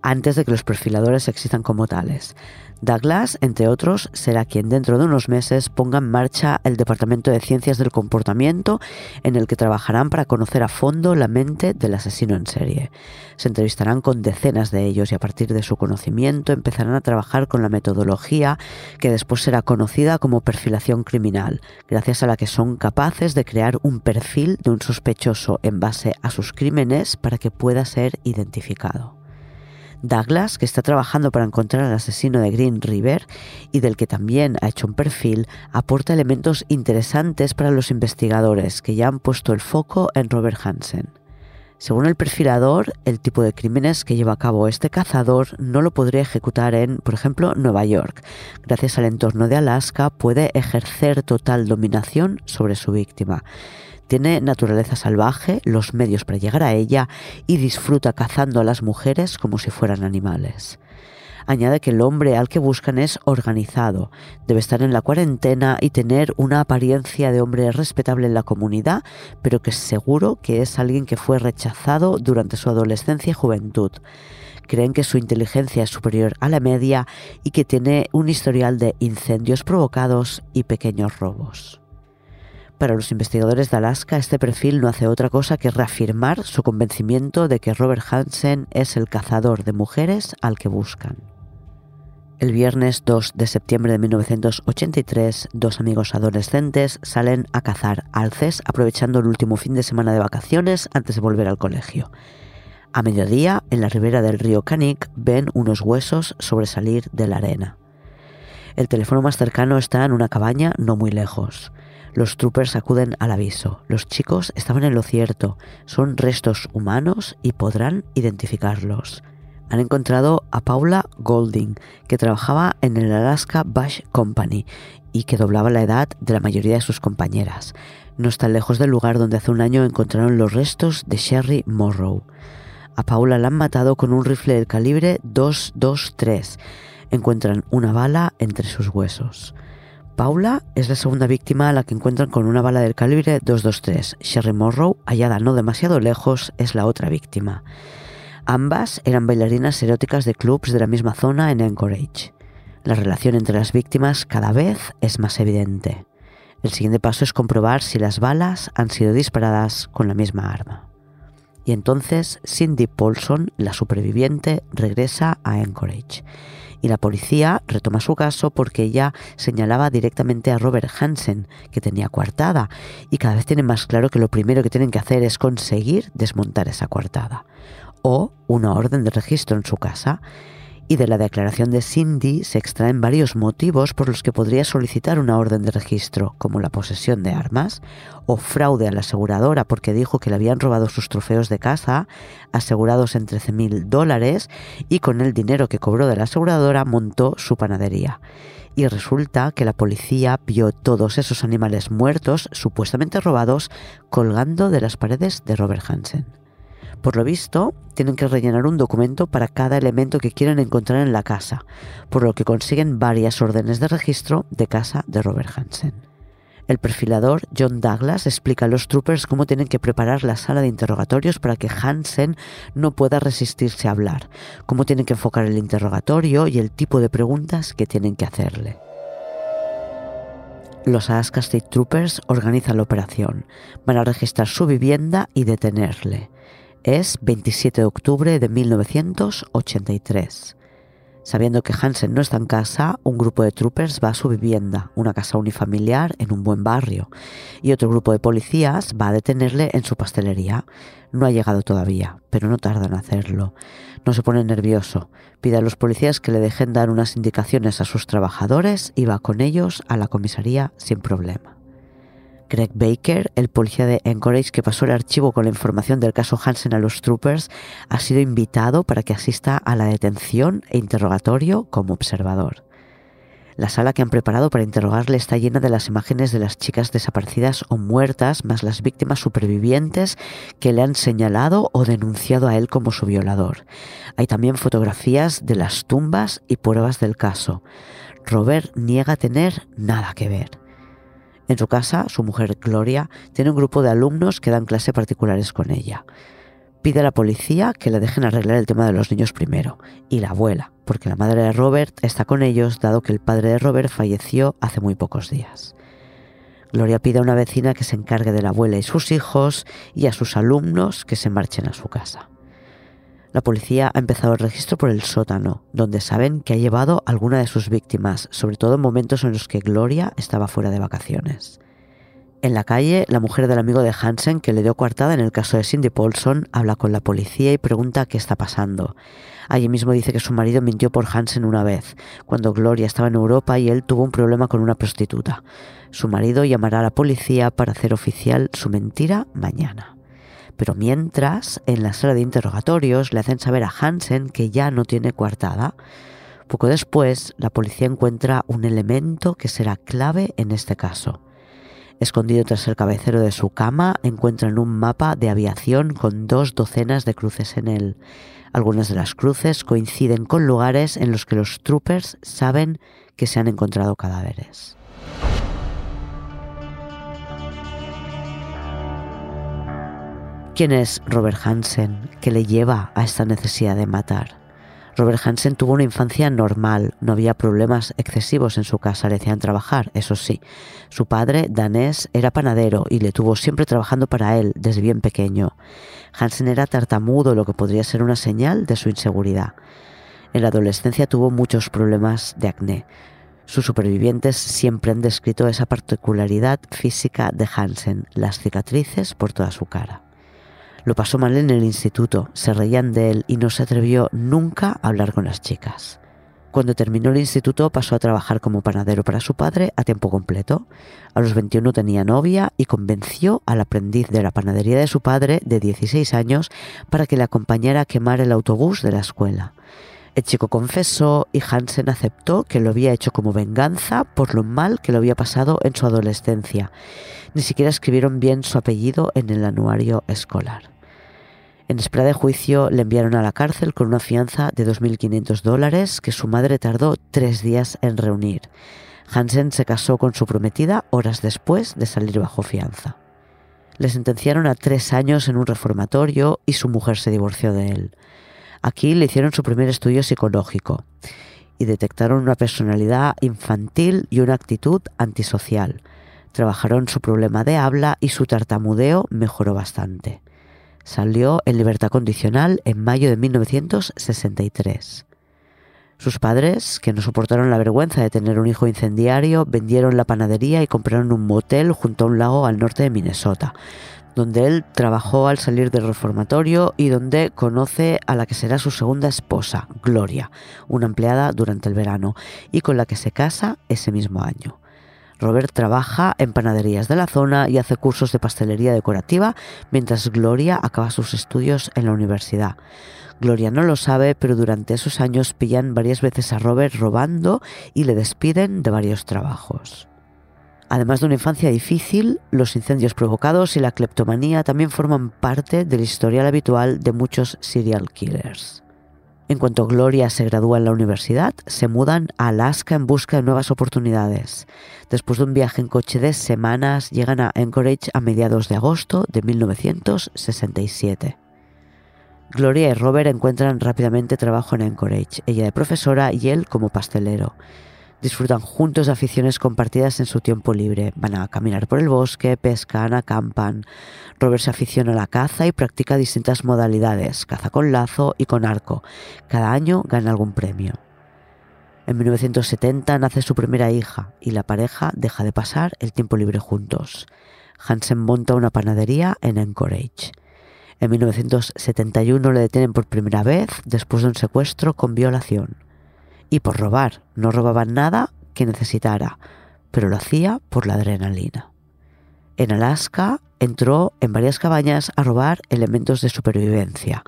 Speaker 2: antes de que los perfiladores existan como tales. Douglas, entre otros, será quien dentro de unos meses ponga en marcha el Departamento de Ciencias del Comportamiento en el que trabajarán para conocer a fondo la mente del asesino en serie. Se entrevistarán con decenas de ellos y a partir de su conocimiento empezarán a trabajar con la metodología que después será conocida como perfilación criminal, gracias a la que son capaces de crear un perfil de un sospechoso en base a sus crímenes para que pueda ser identificado. Douglas, que está trabajando para encontrar al asesino de Green River y del que también ha hecho un perfil, aporta elementos interesantes para los investigadores que ya han puesto el foco en Robert Hansen. Según el perfilador, el tipo de crímenes que lleva a cabo este cazador no lo podría ejecutar en, por ejemplo, Nueva York. Gracias al entorno de Alaska puede ejercer total dominación sobre su víctima. Tiene naturaleza salvaje, los medios para llegar a ella y disfruta cazando a las mujeres como si fueran animales. Añade que el hombre al que buscan es organizado, debe estar en la cuarentena y tener una apariencia de hombre respetable en la comunidad, pero que seguro que es alguien que fue rechazado durante su adolescencia y juventud. Creen que su inteligencia es superior a la media y que tiene un historial de incendios provocados y pequeños robos. Para los investigadores de Alaska, este perfil no hace otra cosa que reafirmar su convencimiento de que Robert Hansen es el cazador de mujeres al que buscan. El viernes 2 de septiembre de 1983, dos amigos adolescentes salen a cazar alces aprovechando el último fin de semana de vacaciones antes de volver al colegio. A mediodía, en la ribera del río Canik, ven unos huesos sobresalir de la arena. El teléfono más cercano está en una cabaña no muy lejos. Los troopers acuden al aviso. Los chicos estaban en lo cierto. Son restos humanos y podrán identificarlos. Han encontrado a Paula Golding, que trabajaba en el Alaska Bush Company y que doblaba la edad de la mayoría de sus compañeras. No está lejos del lugar donde hace un año encontraron los restos de Sherry Morrow. A Paula la han matado con un rifle del calibre 223. Encuentran una bala entre sus huesos. Paula es la segunda víctima a la que encuentran con una bala del calibre 223. Sherry Morrow, hallada no demasiado lejos, es la otra víctima. Ambas eran bailarinas eróticas de clubs de la misma zona en Anchorage. La relación entre las víctimas cada vez es más evidente. El siguiente paso es comprobar si las balas han sido disparadas con la misma arma. Y entonces Cindy Paulson, la superviviente, regresa a Anchorage y la policía retoma su caso porque ella señalaba directamente a Robert Hansen, que tenía coartada, y cada vez tienen más claro que lo primero que tienen que hacer es conseguir desmontar esa coartada, o una orden de registro en su casa, y de la declaración de Cindy se extraen varios motivos por los que podría solicitar una orden de registro, como la posesión de armas, o fraude a la aseguradora porque dijo que le habían robado sus trofeos de caza, asegurados en 13 mil dólares, y con el dinero que cobró de la aseguradora montó su panadería. Y resulta que la policía vio todos esos animales muertos, supuestamente robados, colgando de las paredes de Robert Hansen. Por lo visto, tienen que rellenar un documento para cada elemento que quieren encontrar en la casa, por lo que consiguen varias órdenes de registro de casa de Robert Hansen. El perfilador John Douglas explica a los troopers cómo tienen que preparar la sala de interrogatorios para que Hansen no pueda resistirse a hablar, cómo tienen que enfocar el interrogatorio y el tipo de preguntas que tienen que hacerle. Los Alaska State Troopers organizan la operación, van a registrar su vivienda y detenerle. Es 27 de octubre de 1983. Sabiendo que Hansen no está en casa, un grupo de troopers va a su vivienda, una casa unifamiliar en un buen barrio, y otro grupo de policías va a detenerle en su pastelería. No ha llegado todavía, pero no tarda en hacerlo. No se pone nervioso, pide a los policías que le dejen dar unas indicaciones a sus trabajadores y va con ellos a la comisaría sin problema. Greg Baker, el policía de Anchorage que pasó el archivo con la información del caso Hansen a los troopers, ha sido invitado para que asista a la detención e interrogatorio como observador. La sala que han preparado para interrogarle está llena de las imágenes de las chicas desaparecidas o muertas, más las víctimas supervivientes que le han señalado o denunciado a él como su violador. Hay también fotografías de las tumbas y pruebas del caso. Robert niega tener nada que ver. En su casa, su mujer Gloria tiene un grupo de alumnos que dan clase particulares con ella. Pide a la policía que le dejen arreglar el tema de los niños primero, y la abuela, porque la madre de Robert está con ellos dado que el padre de Robert falleció hace muy pocos días. Gloria pide a una vecina que se encargue de la abuela y sus hijos y a sus alumnos que se marchen a su casa. La policía ha empezado el registro por el sótano, donde saben que ha llevado a alguna de sus víctimas, sobre todo en momentos en los que Gloria estaba fuera de vacaciones. En la calle, la mujer del amigo de Hansen, que le dio coartada en el caso de Cindy Paulson, habla con la policía y pregunta qué está pasando. Allí mismo dice que su marido mintió por Hansen una vez, cuando Gloria estaba en Europa y él tuvo un problema con una prostituta. Su marido llamará a la policía para hacer oficial su mentira mañana. Pero mientras, en la sala de interrogatorios le hacen saber a Hansen que ya no tiene coartada. Poco después, la policía encuentra un elemento que será clave en este caso. Escondido tras el cabecero de su cama, encuentran un mapa de aviación con dos docenas de cruces en él. Algunas de las cruces coinciden con lugares en los que los troopers saben que se han encontrado cadáveres. ¿Quién es Robert Hansen que le lleva a esta necesidad de matar? Robert Hansen tuvo una infancia normal, no había problemas excesivos en su casa, le hacían trabajar, eso sí. Su padre, danés, era panadero y le tuvo siempre trabajando para él desde bien pequeño. Hansen era tartamudo, lo que podría ser una señal de su inseguridad. En la adolescencia tuvo muchos problemas de acné. Sus supervivientes siempre han descrito esa particularidad física de Hansen, las cicatrices por toda su cara. Lo pasó mal en el instituto, se reían de él y no se atrevió nunca a hablar con las chicas. Cuando terminó el instituto pasó a trabajar como panadero para su padre a tiempo completo. A los 21 tenía novia y convenció al aprendiz de la panadería de su padre de 16 años para que le acompañara a quemar el autobús de la escuela. El chico confesó y Hansen aceptó que lo había hecho como venganza por lo mal que lo había pasado en su adolescencia. Ni siquiera escribieron bien su apellido en el anuario escolar. En espera de juicio le enviaron a la cárcel con una fianza de 2.500 dólares que su madre tardó tres días en reunir. Hansen se casó con su prometida horas después de salir bajo fianza. Le sentenciaron a tres años en un reformatorio y su mujer se divorció de él. Aquí le hicieron su primer estudio psicológico. y detectaron una personalidad infantil y una actitud antisocial. Trabajaron su problema de habla y su tartamudeo mejoró bastante. Salió en libertad condicional en mayo de 1963. Sus padres, que no soportaron la vergüenza de tener un hijo incendiario, vendieron la panadería y compraron un motel junto a un lago al norte de Minnesota, donde él trabajó al salir del reformatorio y donde conoce a la que será su segunda esposa, Gloria, una empleada durante el verano, y con la que se casa ese mismo año. Robert trabaja en panaderías de la zona y hace cursos de pastelería decorativa, mientras Gloria acaba sus estudios en la universidad. Gloria no lo sabe, pero durante esos años pillan varias veces a Robert robando y le despiden de varios trabajos. Además de una infancia difícil, los incendios provocados y la cleptomanía también forman parte del historial habitual de muchos serial killers. En cuanto Gloria se gradúa en la universidad, se mudan a Alaska en busca de nuevas oportunidades. Después de un viaje en coche de semanas, llegan a Anchorage a mediados de agosto de 1967. Gloria y Robert encuentran rápidamente trabajo en Anchorage, ella de profesora y él como pastelero. Disfrutan juntos de aficiones compartidas en su tiempo libre. Van a caminar por el bosque, pescan, acampan. Robert se aficiona a la caza y practica distintas modalidades, caza con lazo y con arco. Cada año gana algún premio. En 1970 nace su primera hija y la pareja deja de pasar el tiempo libre juntos. Hansen monta una panadería en Anchorage. En 1971 le detienen por primera vez después de un secuestro con violación. Y por robar, no robaban nada que necesitara, pero lo hacía por la adrenalina. En Alaska entró en varias cabañas a robar elementos de supervivencia.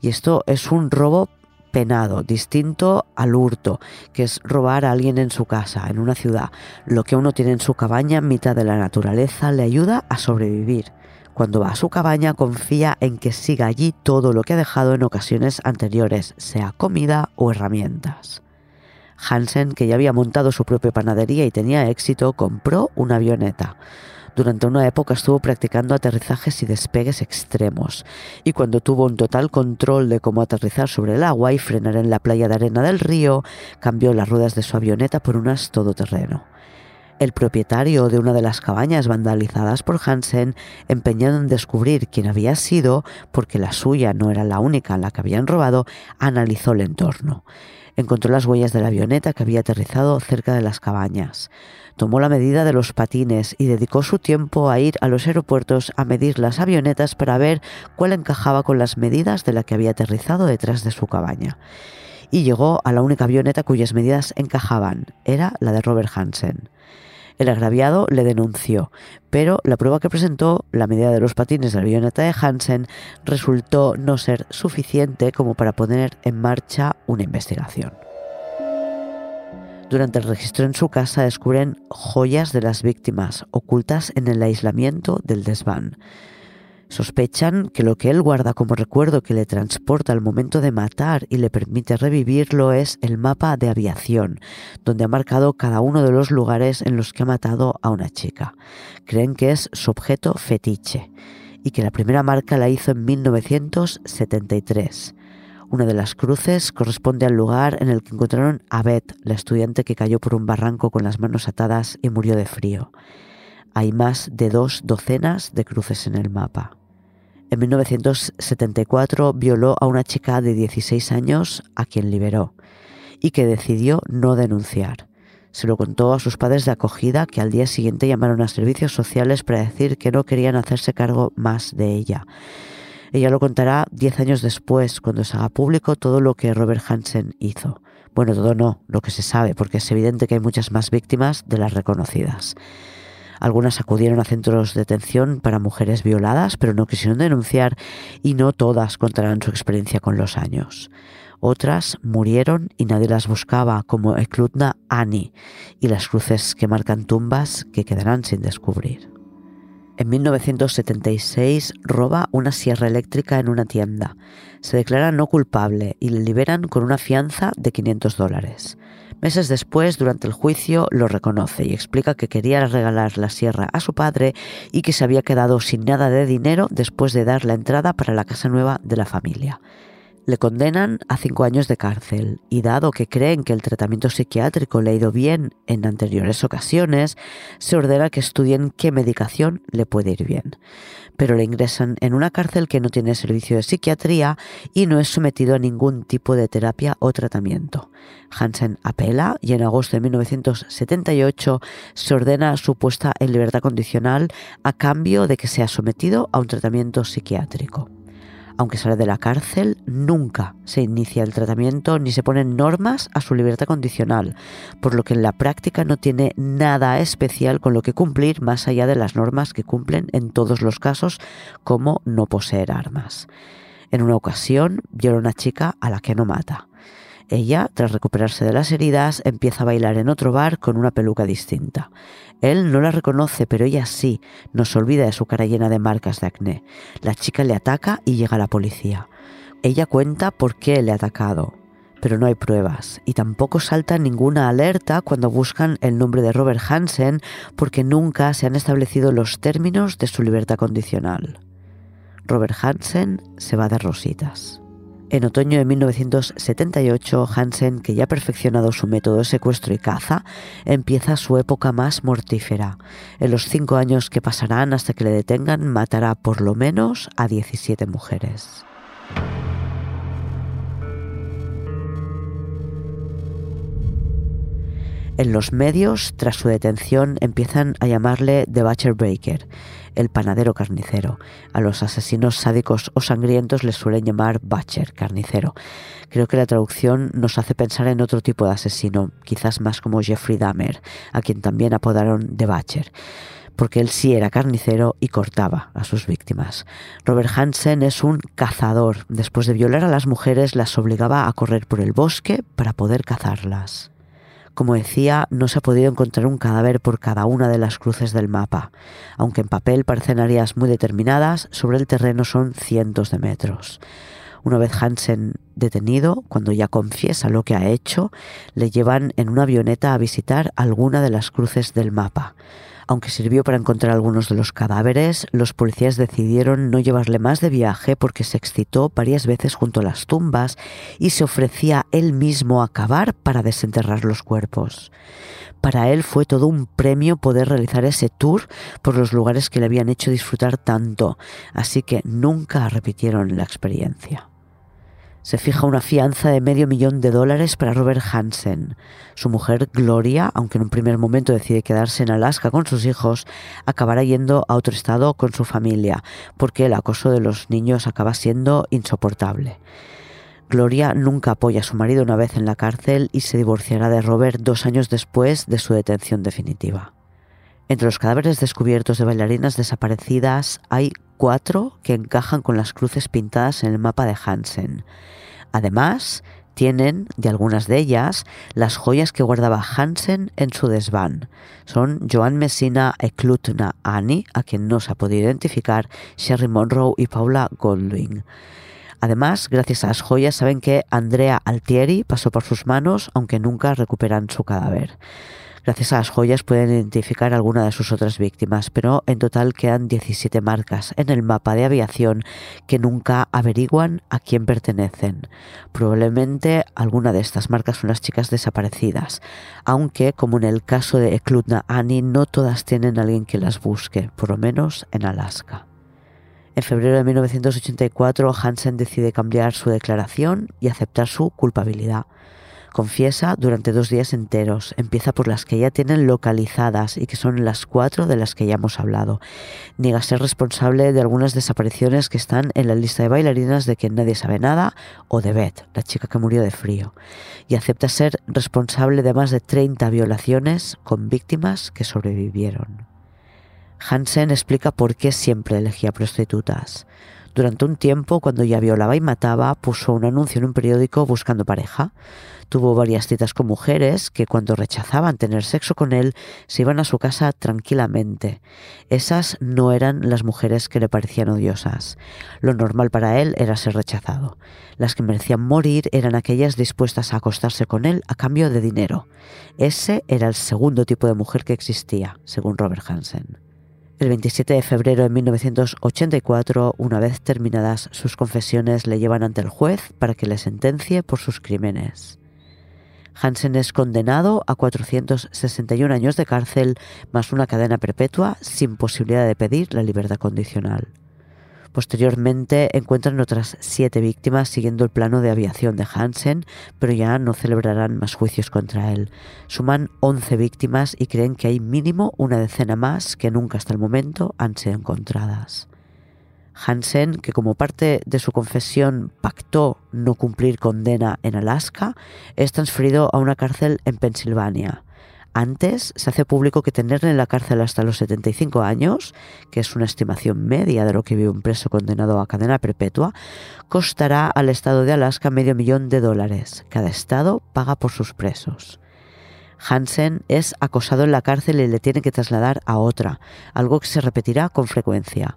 Speaker 2: Y esto es un robo penado, distinto al hurto, que es robar a alguien en su casa, en una ciudad. Lo que uno tiene en su cabaña en mitad de la naturaleza le ayuda a sobrevivir. Cuando va a su cabaña confía en que siga allí todo lo que ha dejado en ocasiones anteriores, sea comida o herramientas. Hansen, que ya había montado su propia panadería y tenía éxito, compró una avioneta. Durante una época estuvo practicando aterrizajes y despegues extremos, y cuando tuvo un total control de cómo aterrizar sobre el agua y frenar en la playa de arena del río, cambió las ruedas de su avioneta por unas todoterreno. El propietario de una de las cabañas vandalizadas por Hansen, empeñado en descubrir quién había sido, porque la suya no era la única en la que habían robado, analizó el entorno. Encontró las huellas de la avioneta que había aterrizado cerca de las cabañas. Tomó la medida de los patines y dedicó su tiempo a ir a los aeropuertos a medir las avionetas para ver cuál encajaba con las medidas de la que había aterrizado detrás de su cabaña. Y llegó a la única avioneta cuyas medidas encajaban. Era la de Robert Hansen. El agraviado le denunció, pero la prueba que presentó, la medida de los patines de la avioneta de Hansen, resultó no ser suficiente como para poner en marcha una investigación. Durante el registro en su casa descubren joyas de las víctimas ocultas en el aislamiento del desván. Sospechan que lo que él guarda como recuerdo que le transporta al momento de matar y le permite revivirlo es el mapa de aviación, donde ha marcado cada uno de los lugares en los que ha matado a una chica. Creen que es su objeto fetiche y que la primera marca la hizo en 1973. Una de las cruces corresponde al lugar en el que encontraron a Beth, la estudiante que cayó por un barranco con las manos atadas y murió de frío. Hay más de dos docenas de cruces en el mapa. En 1974 violó a una chica de 16 años a quien liberó y que decidió no denunciar. Se lo contó a sus padres de acogida que al día siguiente llamaron a servicios sociales para decir que no querían hacerse cargo más de ella. Ella lo contará 10 años después, cuando se haga público todo lo que Robert Hansen hizo. Bueno, todo no, lo que se sabe, porque es evidente que hay muchas más víctimas de las reconocidas. Algunas acudieron a centros de detención para mujeres violadas, pero no quisieron denunciar y no todas contarán su experiencia con los años. Otras murieron y nadie las buscaba, como Eklutna Ani y las cruces que marcan tumbas que quedarán sin descubrir. En 1976 roba una sierra eléctrica en una tienda. Se declara no culpable y le liberan con una fianza de 500 dólares. Meses después, durante el juicio, lo reconoce y explica que quería regalar la sierra a su padre y que se había quedado sin nada de dinero después de dar la entrada para la casa nueva de la familia. Le condenan a cinco años de cárcel y dado que creen que el tratamiento psiquiátrico le ha ido bien en anteriores ocasiones, se ordena que estudien qué medicación le puede ir bien. Pero le ingresan en una cárcel que no tiene servicio de psiquiatría y no es sometido a ningún tipo de terapia o tratamiento. Hansen apela y en agosto de 1978 se ordena su puesta en libertad condicional a cambio de que sea sometido a un tratamiento psiquiátrico aunque sale de la cárcel, nunca se inicia el tratamiento ni se ponen normas a su libertad condicional, por lo que en la práctica no tiene nada especial con lo que cumplir más allá de las normas que cumplen en todos los casos, como no poseer armas. En una ocasión viola una chica a la que no mata. Ella, tras recuperarse de las heridas, empieza a bailar en otro bar con una peluca distinta. Él no la reconoce, pero ella sí. No se olvida de su cara llena de marcas de acné. La chica le ataca y llega la policía. Ella cuenta por qué le ha atacado, pero no hay pruebas y tampoco salta ninguna alerta cuando buscan el nombre de Robert Hansen porque nunca se han establecido los términos de su libertad condicional. Robert Hansen se va de rositas. En otoño de 1978, Hansen, que ya ha perfeccionado su método de secuestro y caza, empieza su época más mortífera. En los cinco años que pasarán hasta que le detengan, matará por lo menos a 17 mujeres. En los medios, tras su detención, empiezan a llamarle The Butcher Breaker, el panadero carnicero. A los asesinos sádicos o sangrientos les suelen llamar Butcher, carnicero. Creo que la traducción nos hace pensar en otro tipo de asesino, quizás más como Jeffrey Dahmer, a quien también apodaron The Butcher porque él sí era carnicero y cortaba a sus víctimas. Robert Hansen es un cazador. Después de violar a las mujeres, las obligaba a correr por el bosque para poder cazarlas. Como decía, no se ha podido encontrar un cadáver por cada una de las cruces del mapa. Aunque en papel parecen áreas muy determinadas, sobre el terreno son cientos de metros. Una vez Hansen detenido, cuando ya confiesa lo que ha hecho, le llevan en una avioneta a visitar alguna de las cruces del mapa. Aunque sirvió para encontrar algunos de los cadáveres, los policías decidieron no llevarle más de viaje porque se excitó varias veces junto a las tumbas y se ofrecía él mismo a cavar para desenterrar los cuerpos. Para él fue todo un premio poder realizar ese tour por los lugares que le habían hecho disfrutar tanto, así que nunca repitieron la experiencia se fija una fianza de medio millón de dólares para Robert Hansen. Su mujer, Gloria, aunque en un primer momento decide quedarse en Alaska con sus hijos, acabará yendo a otro estado con su familia, porque el acoso de los niños acaba siendo insoportable. Gloria nunca apoya a su marido una vez en la cárcel y se divorciará de Robert dos años después de su detención definitiva. Entre los cadáveres descubiertos de bailarinas desaparecidas hay cuatro que encajan con las cruces pintadas en el mapa de Hansen. Además, tienen, de algunas de ellas, las joyas que guardaba Hansen en su desván. Son Joan Messina Eklutna Annie, a quien no se ha podido identificar, Sherry Monroe y Paula Goldwyn. Además, gracias a las joyas saben que Andrea Altieri pasó por sus manos, aunque nunca recuperan su cadáver. Gracias a las joyas pueden identificar alguna de sus otras víctimas, pero en total quedan 17 marcas en el mapa de aviación que nunca averiguan a quién pertenecen. Probablemente alguna de estas marcas son las chicas desaparecidas, aunque como en el caso de Eklutna Annie no todas tienen a alguien que las busque, por lo menos en Alaska. En febrero de 1984, Hansen decide cambiar su declaración y aceptar su culpabilidad. Confiesa durante dos días enteros. Empieza por las que ya tienen localizadas y que son las cuatro de las que ya hemos hablado. Niega ser responsable de algunas desapariciones que están en la lista de bailarinas de quien nadie sabe nada o de Beth, la chica que murió de frío. Y acepta ser responsable de más de 30 violaciones con víctimas que sobrevivieron. Hansen explica por qué siempre elegía prostitutas. Durante un tiempo, cuando ya violaba y mataba, puso un anuncio en un periódico buscando pareja. Tuvo varias citas con mujeres que cuando rechazaban tener sexo con él se iban a su casa tranquilamente. Esas no eran las mujeres que le parecían odiosas. Lo normal para él era ser rechazado. Las que merecían morir eran aquellas dispuestas a acostarse con él a cambio de dinero. Ese era el segundo tipo de mujer que existía, según Robert Hansen. El 27 de febrero de 1984, una vez terminadas sus confesiones, le llevan ante el juez para que le sentencie por sus crímenes. Hansen es condenado a 461 años de cárcel más una cadena perpetua sin posibilidad de pedir la libertad condicional. Posteriormente encuentran otras siete víctimas siguiendo el plano de aviación de Hansen, pero ya no celebrarán más juicios contra él. Suman 11 víctimas y creen que hay mínimo una decena más que nunca hasta el momento han sido encontradas. Hansen, que como parte de su confesión pactó no cumplir condena en Alaska, es transferido a una cárcel en Pensilvania. Antes se hace público que tenerle en la cárcel hasta los 75 años, que es una estimación media de lo que vive un preso condenado a cadena perpetua, costará al Estado de Alaska medio millón de dólares. Cada Estado paga por sus presos. Hansen es acosado en la cárcel y le tiene que trasladar a otra, algo que se repetirá con frecuencia.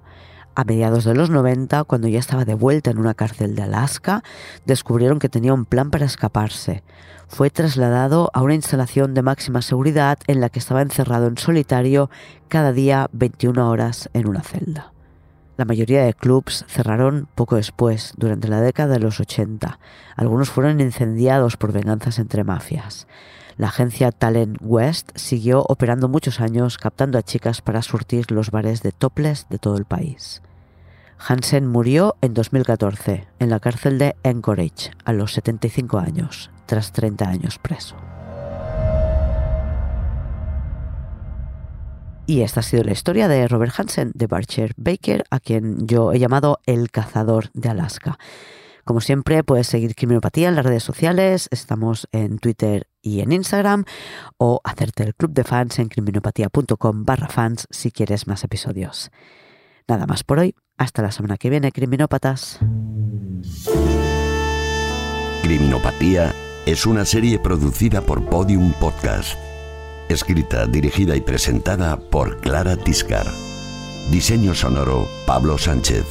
Speaker 2: A mediados de los 90, cuando ya estaba de vuelta en una cárcel de Alaska, descubrieron que tenía un plan para escaparse. Fue trasladado a una instalación de máxima seguridad en la que estaba encerrado en solitario cada día 21 horas en una celda. La mayoría de clubs cerraron poco después, durante la década de los 80. Algunos fueron incendiados por venganzas entre mafias. La agencia Talent West siguió operando muchos años captando a chicas para surtir los bares de topless de todo el país. Hansen murió en 2014 en la cárcel de Anchorage a los 75 años, tras 30 años preso. Y esta ha sido la historia de Robert Hansen, de Barcher Baker, a quien yo he llamado el cazador de Alaska. Como siempre, puedes seguir Criminopatía en las redes sociales, estamos en Twitter y en Instagram, o hacerte el club de fans en criminopatía.com barra fans si quieres más episodios. Nada más por hoy, hasta la semana que viene, criminópatas.
Speaker 3: Criminopatía es una serie producida por Podium Podcast. Escrita, dirigida y presentada por Clara Tiscar. Diseño sonoro, Pablo Sánchez.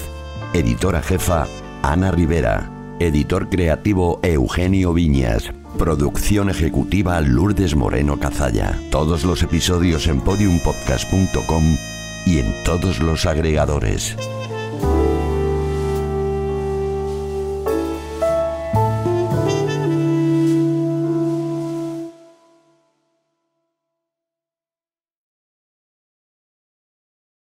Speaker 3: Editora jefa, Ana Rivera. Editor creativo, Eugenio Viñas. Producción ejecutiva, Lourdes Moreno Cazalla. Todos los episodios en podiumpodcast.com y en todos los agregadores.